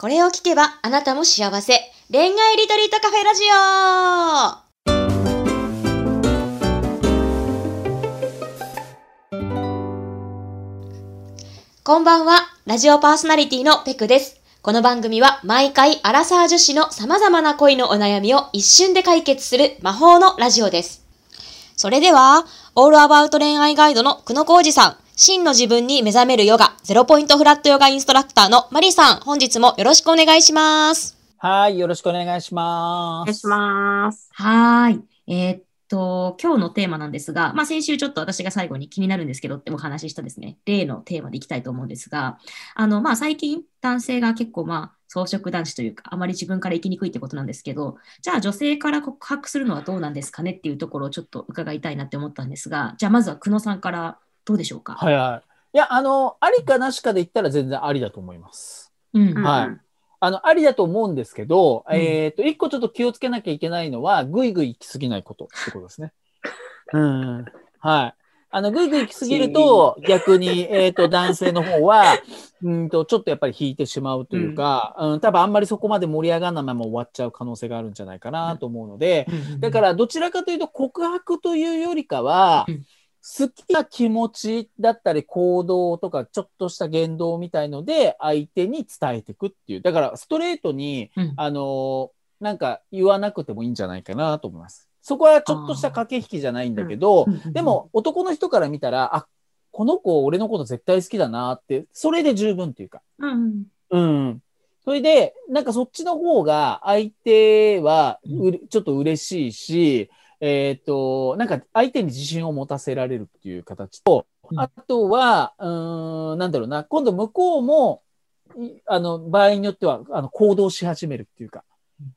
これを聞けばあなたも幸せ。恋愛リトリートカフェラジオこんばんは、ラジオパーソナリティのペクです。この番組は毎回アラサー女子の様々な恋のお悩みを一瞬で解決する魔法のラジオです。それでは、オールアバウト恋愛ガイドの久野浩二さん、真の自分に目覚めるヨガ、ゼロポイントフラットヨガインストラクターのマリさん、本日もよろしくお願いします。はい、よろしくお願いします。お願いします。はーい。えーっと、今日のテーマなんですが、まあ先週ちょっと私が最後に気になるんですけどってお話ししたですね、例のテーマでいきたいと思うんですが、あの、まあ最近男性が結構まあ草食男子というか、あまり自分から生きにくいってことなんですけど、じゃあ女性から告白するのはどうなんですかねっていうところをちょっと伺いたいなって思ったんですが、じゃあまずは久野さんからどうでしょうか？はいはい。いや、あの、ありかなしかで言ったら全然ありだと思います。うん。うんはい。あの、ありだと思うんですけど、うんえっ、と、一個ちょっと気をつけなきゃいけないのは、ぐいぐい行き過ぎないことってことですね。うん。はい。あの、ぐいぐい行き過ぎると、逆に、えっ、と、男性の方は、うんと、ちょっとやっぱり引いてしまうというか、うん、多分あんまりそこまで盛り上がらないまま終わっちゃう可能性があるんじゃないかなと思うので、だかららどちらかというと告白というよりかは、うん好きな気持ちだったり行動とかちょっとした言動みたいので相手に伝えていくっていう。だからストレートに、うんあのーなんか言わなくてもいいんじゃないかなと思います。そこはちょっとした駆け引きじゃないんだけど、でも男の人から見たら、あ、この子俺のこと絶対好きだなって、それで十分っていうか。うん、うん。それで、なんかそっちの方が相手はうれちょっと嬉しいし、えっ、と、なんか相手に自信を持たせられるっていう形と、うんあとは、うーん、なんだろうな、今度向こうも、いあの、場合によっては、あの、行動し始めるっていうか、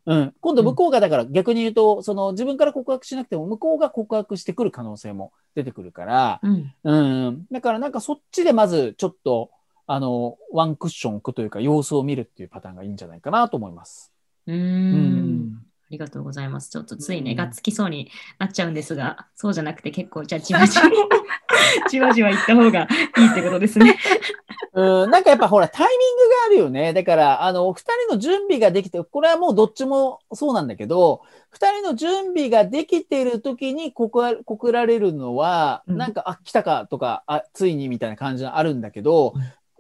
うん。今度向こうがだから逆に言うと、その自分から告白しなくても向こうが告白してくる可能性も出てくるから、うん。うん。だからなんかそっちでまずちょっと、あの、ワンクッション置くというか様子を見るっていうパターンがいいんじゃないかなと思います。うーうんりがとうございます。ちょっとついね、がっつきそうになっちゃうんですが、そうじゃなくて結構、じゃあじわじわ、じわじわいった方がいいってことですね。うん、なんかやっぱほらタイミングがあるよね。だから、あの、二人の準備ができて、これはもうどっちもそうなんだけど、二人の準備ができている時に告ら告られるのは、うんなんか、あ、来たかとか、あ、ついにみたいな感じがあるんだけど、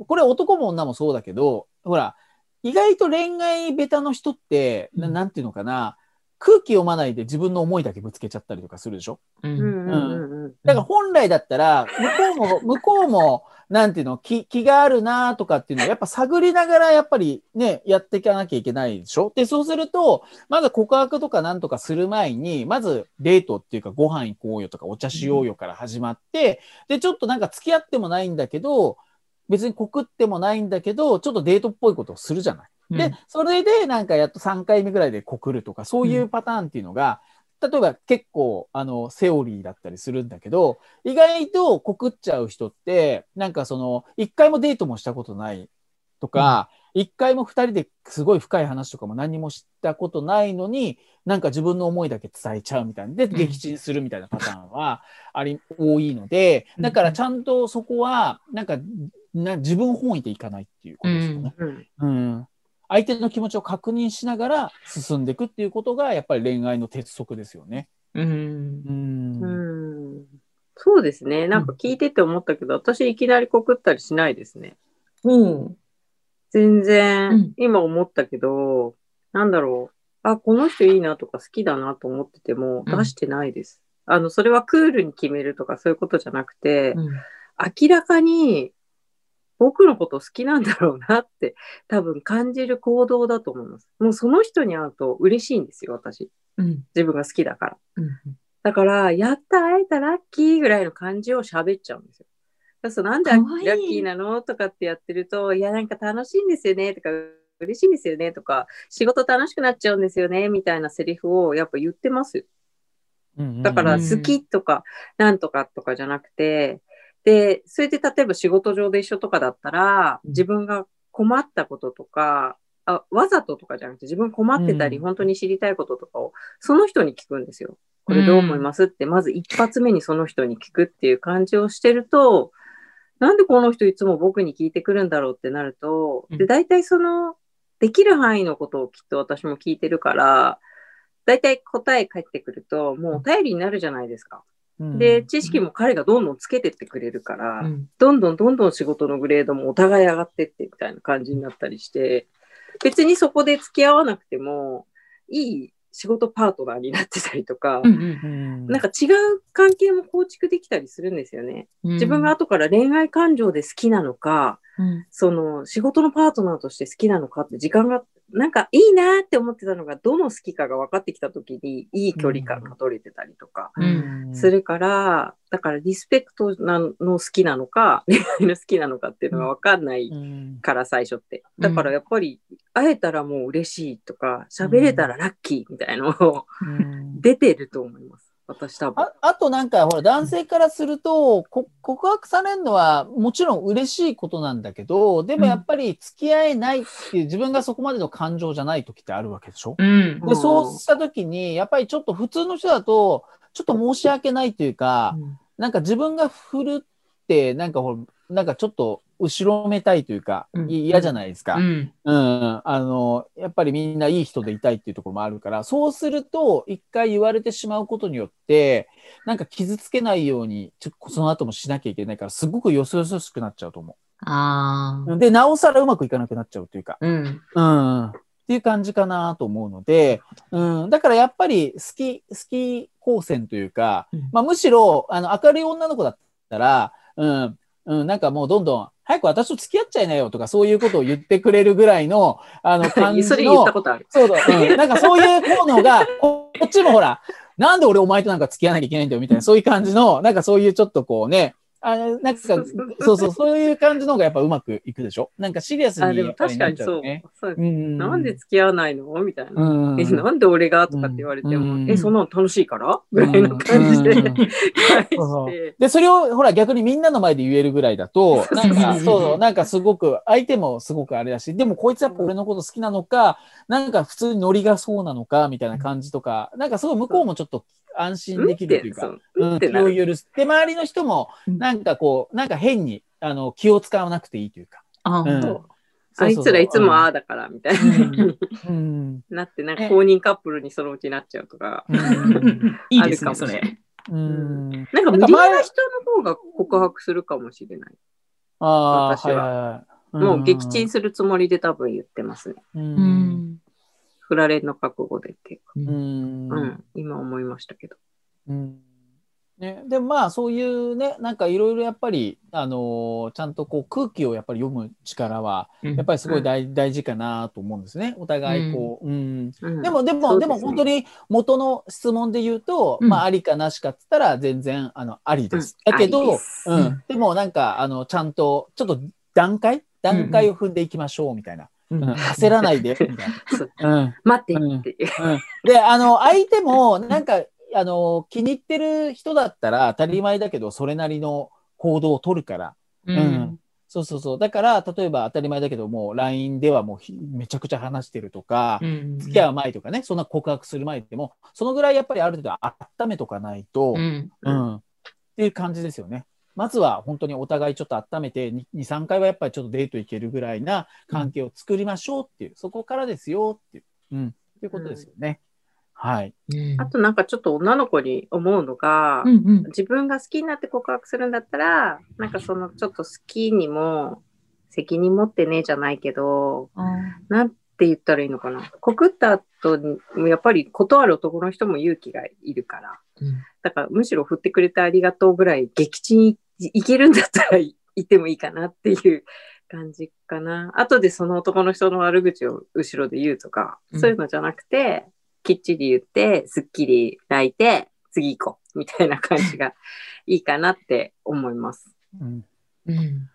これ男も女もそうだけど、ほら、意外と恋愛ベタの人って、なうん。なんていうのかな、空気読まないで自分の思いだけぶつけちゃったりとかするでしょ？う。うんんうんうん。うん。だから本来だったら、向こうも、向こうも、なんていうの、気、気があるなとかっていうのをやっぱ探りながらやっぱりね、やっていかなきゃいけないでしょ？で、そうすると、まず告白とかなんとかする前に、まずデートっていうかご飯行こうよとかお茶しようよから始まって、で、ちょっとなんか付き合ってもないんだけど、別に告ってもないんだけど、ちょっとデートっぽいことをするじゃない。で、それでなんかやっと3回目ぐらいで告るとか、そういうパターンっていうのが、例えば結構、あの、セオリーだったりするんだけど、意外と告っちゃう人って、なんかその、一回もデートもしたことないとか、一、回も二人ですごい深い話とかも何もしたことないのに、なんか自分の思いだけ伝えちゃうみたいな。で、ん撃沈するみたいなパターンはあり、多いので、だからちゃんとそこは、なんか、な自分本位でいかないっていうことですよね。うんうん。相手の気持ちを確認しながら進んでいくっていうことが、やっぱり恋愛の鉄則ですよね。うん。うん。うんそうですね。なんか聞いてて思ったけど、私いきなり告ったりしないですね。おう。全う然ん、今思ったけど、なんだろう。あ、この人いいなとか好きだなと思っててもうん出してないです。あの、それはクールに決めるとかそういうことじゃなくて、うん明らかに僕のこと好きなんだろうなって多分感じる行動だと思います。もうその人に会うと嬉しいんですよ、私。うん。自分が好きだから。うん。だから、やった、会えた、ラッキーぐらいの感じを喋っちゃうんですよ。そうなんでラッキーなの？とかってやってると、いや、なんか楽しいんですよねとか、嬉しいんですよねとか、仕事楽しくなっちゃうんですよねみたいなセリフをやっぱ言ってます。よ。だから、うん好きとか、なんとかとかじゃなくて、で、それで例えば仕事上で一緒とかだったら、うん。自分が困ったこととか、あわざととかじゃなくて自分困ってたり、うん。本当に知りたいこととかをその人に聞くんですよ。これどう思います？って、まず一発目にその人に聞くっていう感じをしてると、なんでこの人いつも僕に聞いてくるんだろうってなると、うん。で、大体そのできる範囲のことをきっと私も聞いてるから、だいたい答え返ってくると、もう頼りになるじゃないですか。うん。で、知識も彼がどんどんつけてってくれるから、うん。どんどんどんどん仕事のグレードもお互い上がってってみたいな感じになったりして、別にそこで付き合わなくても、いい仕事パートナーになってたりとか、なんか違う関係も構築できたりするんですよね。うん。自分が後から恋愛感情で好きなのか、うん。その仕事のパートナーとして好きなのかって時間が、なんかいいなって思ってたのが、どの好きかが分かってきた時にいい距離感が取れてたりとかうん。するから、だからリスペクトなの好きなのか、恋愛の好きなのかっていうのが分かんないうん。から最初って。だからやっぱり会えたらもう嬉しいとか、喋れたらラッキーみたいなのをうん。出てると思います。私多分。ああとなんかほら男性からするとこ告白されるのはもちろん嬉しいことなんだけどでもやっぱり付き合えないっていう自分がそこまでの感情じゃない時ってあるわけでしょ？うん。でそうした時にやっぱりちょっと普通の人だとちょっと申し訳ないというかなんか自分が振るってなんかほらなんかちょっと後ろめたいというかうん。じゃないですか。うん。うん、あの、やっぱりみんないい人でいたいっていうところもあるから、そうすると、一回言われてしまうことによって、なんか傷つけないように、ちょその後もしなきゃいけないから、すごくよそよそしくなっちゃうと思ああう。で、なおさらうまくいかなくなっちゃうというか、うん。うん、っていう感じかなと思うので、うん、だからやっぱり好き、好き光線というか、うん。まあ、むしろ、あの、明るい女の子だったら、うん、うん、なんかもうどんどん、早く私と付き合っちゃいなよとか、そういうことを言ってくれるぐらいの、あの、感じそれ言っのた、ことある。そうだ、うん、なんかそういうのが、ここっちもほら、なんで俺お前となんか付き合わなきゃいけないんだよみたいな、そういう感じの、なんかそういうちょっとこうね、あのなんか、そうそう、そう。いう感じの方がやっぱうまくいくでしょ？なんかシリアスあ、でも確かにそう。なんで付き合わないの？みたいな。うんえ、なんで俺がとかって言われても、うんえ、そんなの楽しいから？ぐらいの感じで。そうそうして。で、それをほら逆にみんなの前で言えるぐらいだと、なんか、うん。そうそう、なんかすごく、相手もすごくあれだし、でもこいつやっぱ俺のこと好きなのか、なんか普通にノリがそうなのか、みたいな感じとか、なんかすごい向こうもちょっと安心できるというか、そううん、てなるを許す。で、周りの人も、うんなんかこう、なんか変に、あの、気を使わなくていいというか。あうあいつらいつもああだからみたいな、うんうん。なって、なんか公認カップルにそのうちなっちゃうとか。うん。いいですね、あるかそれ。うん。なんか無理なんか前な人の方が告白するかもしれない。ああ、私ははいはいはい。もう撃沈するつもりで多分言ってますね。う。うんん。振られの覚悟でっていうか。うん。うん、今思いましたけど。うん。ね、でもまあそういうねなんかいろいろやっぱり、あのーちゃんとこう空気をやっぱり読む力はやっぱりすごい大,、大事かなと思うんですね。お互いこう、うん。うん。でもでもで,、も本当に。に元の質問で言うと、うん。まあありかなしかっつったら全然あのありです、うん。だけどうん。でもなんかあのちゃんとちょっと段階？段階を踏んでいきましょうみたいな、うん焦らないでみたいな。うん待ってっていう。で、あの、相手も、なんか、あの、気に入ってる人だったら当たり前だけど、それなりの行動を取るから。ううん。そうそうそう。だから、例えば当たり前だけど、もう LINE ではもうひめちゃくちゃ話してるとか、うん付き合う前とかね、そんな告白する前でも、そのぐらいやっぱりある程度温めとかないと、うんうん。っていう感じですよね。まずは本当にお互いちょっと温めて、2、3回はやっぱりちょっとデート行けるぐらいな関係を作りましょうっていう、そこからですよっていう、うん、っていうことですよね。はい。うんあとなんかちょっと女の子に思うのが、うんうん自分が好きになって告白するんだったら、なんかそのちょっと好きにも責任持ってねえじゃないけど、あなんて言ったらいいのかな。告った後に、やっぱり断る男の人も勇気がいるから。ーうんだからむしろ振ってくれてありがとうぐらい撃沈いけるんだったらいいてもいいかなっていう感じかな。後でその男の人の悪口を後ろで言うとか、うんそういうのじゃなくて、きっちり言って、すっきり泣いて、次行こうみたいな感じがいいかなって思います。うんうん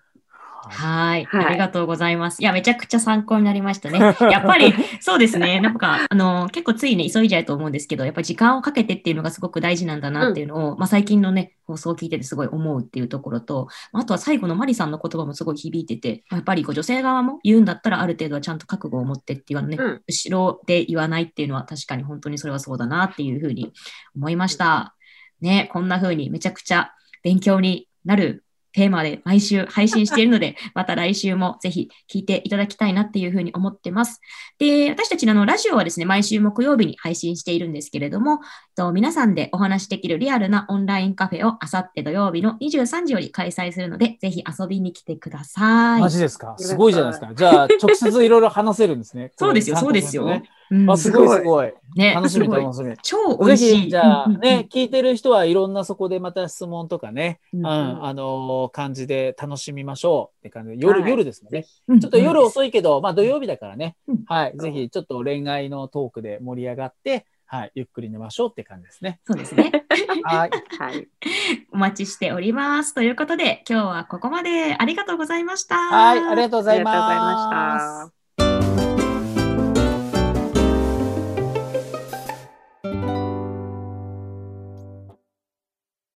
はいはい、はいありがとうございます。いや、めちゃくちゃ参考になりましたね。やっぱり、そうですね。なんか、あの、結構ついね、急いじゃうと思うんですけど、やっぱり時間をかけてっていうのがすごく大事なんだなっていうのを、まあ最近のね、放送を聞いててすごい思うっていうところと、あとは最後のマリさんの言葉もすごい響いてて、やっぱりこう女性側も言うんだったらある程度はちゃんと覚悟を持ってっていうのね、うん後ろで言わないっていうのは確かに本当にそれはそうだなっていうふうに思いました。ね、こんな風にめちゃくちゃ勉強になるテーマで毎週配信しているので、また来週もぜひ聞いていただきたいなっていうふうに思ってます。で、私たちのあのラジオはですね、毎週木曜日に配信しているんですけれども、と皆さんでお話しできるリアルなオンラインカフェをあさって土曜日の23時より開催するので、ぜひ遊びに来てください。マジですか？すごいじゃないですか。じゃあ、直接いろいろ話せるんですね。そうですよ、そうですよ。ねうんあ、すごいすごい。ね、楽しみ楽しみ。超美味しい。ぜひ、じゃあね、聞いてる人はいろんなそこでまた質問とかね、ううんん、あのー感じで楽しみましょうって感じで、夜、はい夜ですね。うんちょっと夜遅いけど、まあ土曜日だからねうん、はい、ぜひちょっと恋愛のトークで盛り上がって、はい、ゆっくり寝ましょうって感じですね。そうですね。はい。はい。お待ちしております。ということで、今日はここまでありがとうございました。はい、ありがとうごあざいりがとうございます。ました。